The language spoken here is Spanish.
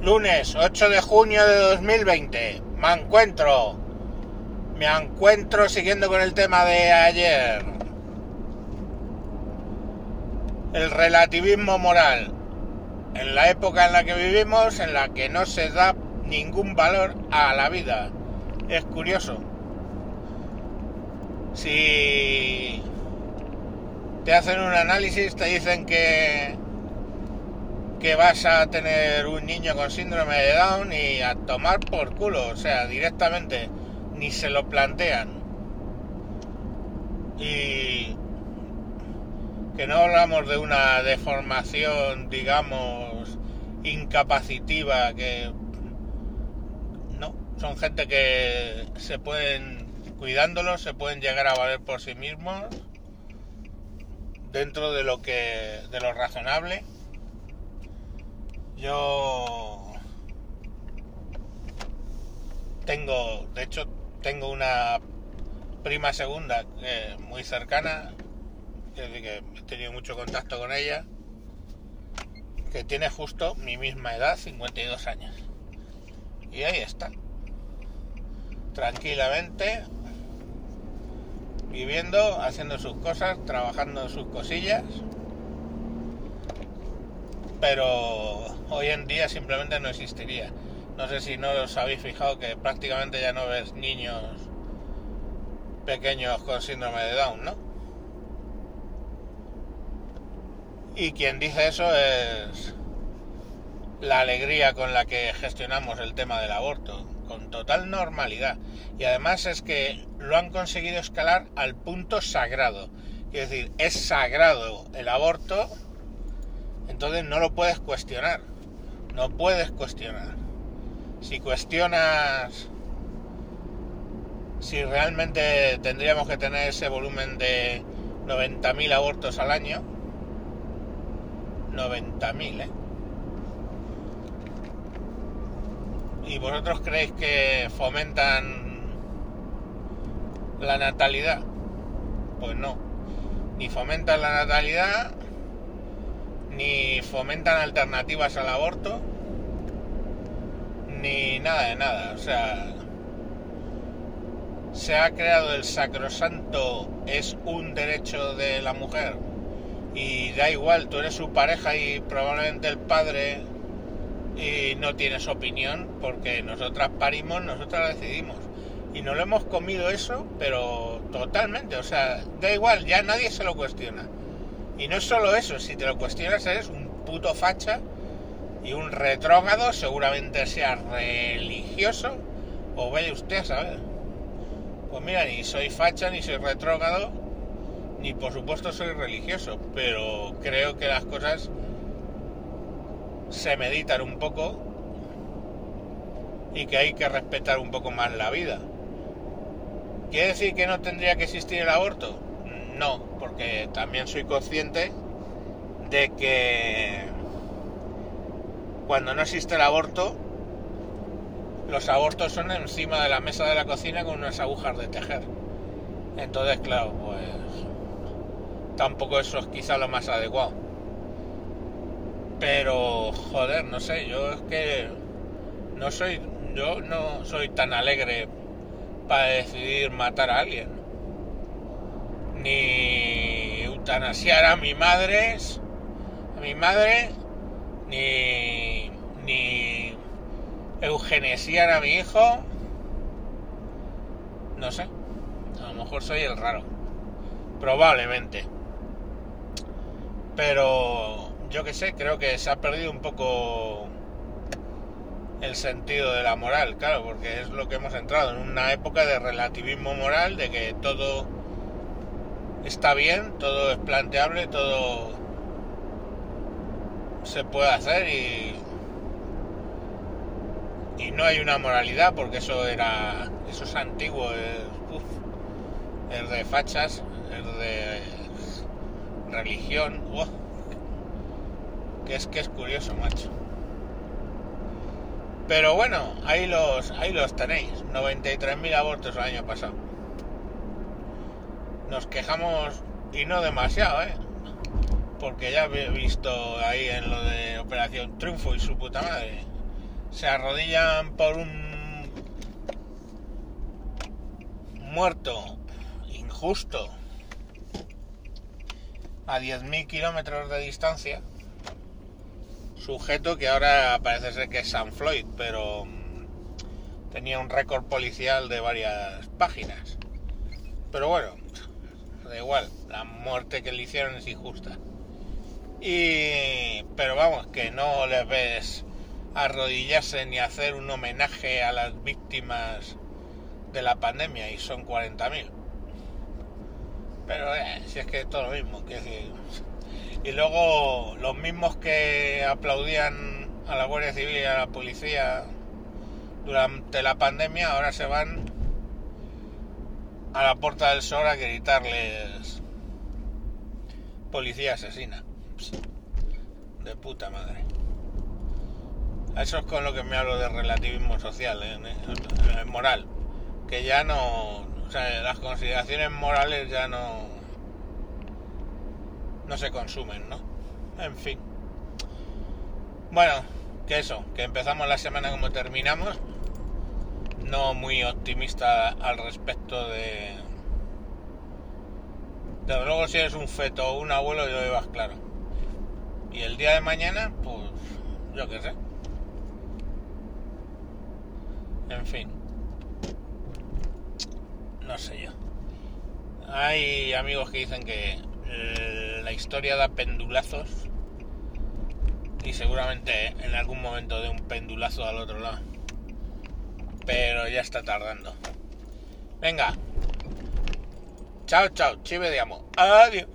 Lunes 8 de junio de 2020. Me encuentro. Me encuentro siguiendo con el tema de ayer. El relativismo moral. En la época en la que vivimos, en la que no se da ningún valor a la vida. Es curioso. Si te hacen un análisis, te dicen que que vas a tener un niño con síndrome de Down y a tomar por culo, o sea, directamente, ni se lo plantean. Y que no hablamos de una deformación, digamos, incapacitiva, que no, son gente que se pueden, cuidándolos, se pueden llegar a valer por sí mismos dentro de lo que, de lo razonable yo tengo, de hecho, tengo una prima segunda muy cercana, que he tenido mucho contacto con ella, que tiene justo mi misma edad, 52 años. Y ahí está. Tranquilamente, viviendo, haciendo sus cosas, trabajando sus cosillas pero hoy en día simplemente no existiría. No sé si no os habéis fijado que prácticamente ya no ves niños pequeños con síndrome de Down, ¿no? Y quien dice eso es la alegría con la que gestionamos el tema del aborto, con total normalidad. Y además es que lo han conseguido escalar al punto sagrado. Es decir, es sagrado el aborto entonces no lo puedes cuestionar. No puedes cuestionar. Si cuestionas si realmente tendríamos que tener ese volumen de 90.000 abortos al año, 90.000, ¿eh? ¿Y vosotros creéis que fomentan la natalidad? Pues no. Ni fomentan la natalidad, ni fomentan alternativas al aborto, ni nada de nada. O sea, se ha creado el sacrosanto es un derecho de la mujer y da igual, tú eres su pareja y probablemente el padre y no tienes opinión porque nosotras parimos, nosotras decidimos. Y no lo hemos comido eso, pero totalmente, o sea, da igual, ya nadie se lo cuestiona. Y no es solo eso, si te lo cuestionas eres un puto facha y un retrógrado, seguramente sea religioso, o vaya usted a saber. Pues mira, ni soy facha, ni soy retrógrado, ni por supuesto soy religioso, pero creo que las cosas se meditan un poco y que hay que respetar un poco más la vida. ¿Quiere decir que no tendría que existir el aborto? No, porque también soy consciente de que cuando no existe el aborto, los abortos son encima de la mesa de la cocina con unas agujas de tejer. Entonces, claro, pues tampoco eso es quizá lo más adecuado. Pero, joder, no sé, yo es que no soy, yo no soy tan alegre para decidir matar a alguien ni eutanasiar a mi madre, a mi madre, ni, ni eugenesiar a mi hijo. No sé, a lo mejor soy el raro, probablemente. Pero yo que sé, creo que se ha perdido un poco el sentido de la moral, claro, porque es lo que hemos entrado en una época de relativismo moral, de que todo está bien, todo es planteable, todo se puede hacer y, y no hay una moralidad porque eso era, eso es antiguo, es, de fachas, es de religión, que es que es curioso, macho. Pero bueno, ahí los, ahí los tenéis, 93.000 abortos el año pasado nos quejamos y no demasiado, ¿eh? Porque ya he visto ahí en lo de Operación Triunfo y su puta madre. se arrodillan por un muerto injusto a 10.000 kilómetros de distancia, sujeto que ahora parece ser que es San Floyd, pero tenía un récord policial de varias páginas. Pero bueno, da igual, la muerte que le hicieron es injusta. Y pero vamos, que no les ves arrodillarse ni hacer un homenaje a las víctimas de la pandemia y son 40.000. Pero eh, si es que es todo lo mismo. Que, y luego los mismos que aplaudían a la Guardia Civil y a la policía durante la pandemia ahora se van a la Puerta del Sol a gritarles policía asesina. De puta madre. Eso es con lo que me hablo de relativismo social, ¿eh? moral. Que ya no. O sea, las consideraciones morales ya no. No se consumen, ¿no? En fin. Bueno, que eso, que empezamos la semana como terminamos. No muy optimista al respecto de. Desde luego, si eres un feto o un abuelo, yo ibas claro. Y el día de mañana, pues. Yo qué sé. En fin. No sé yo. Hay amigos que dicen que eh, la historia da pendulazos y seguramente en algún momento de un pendulazo al otro lado. Pero ya está tardando. Venga. Chao, chao. Chive de amo. Adiós.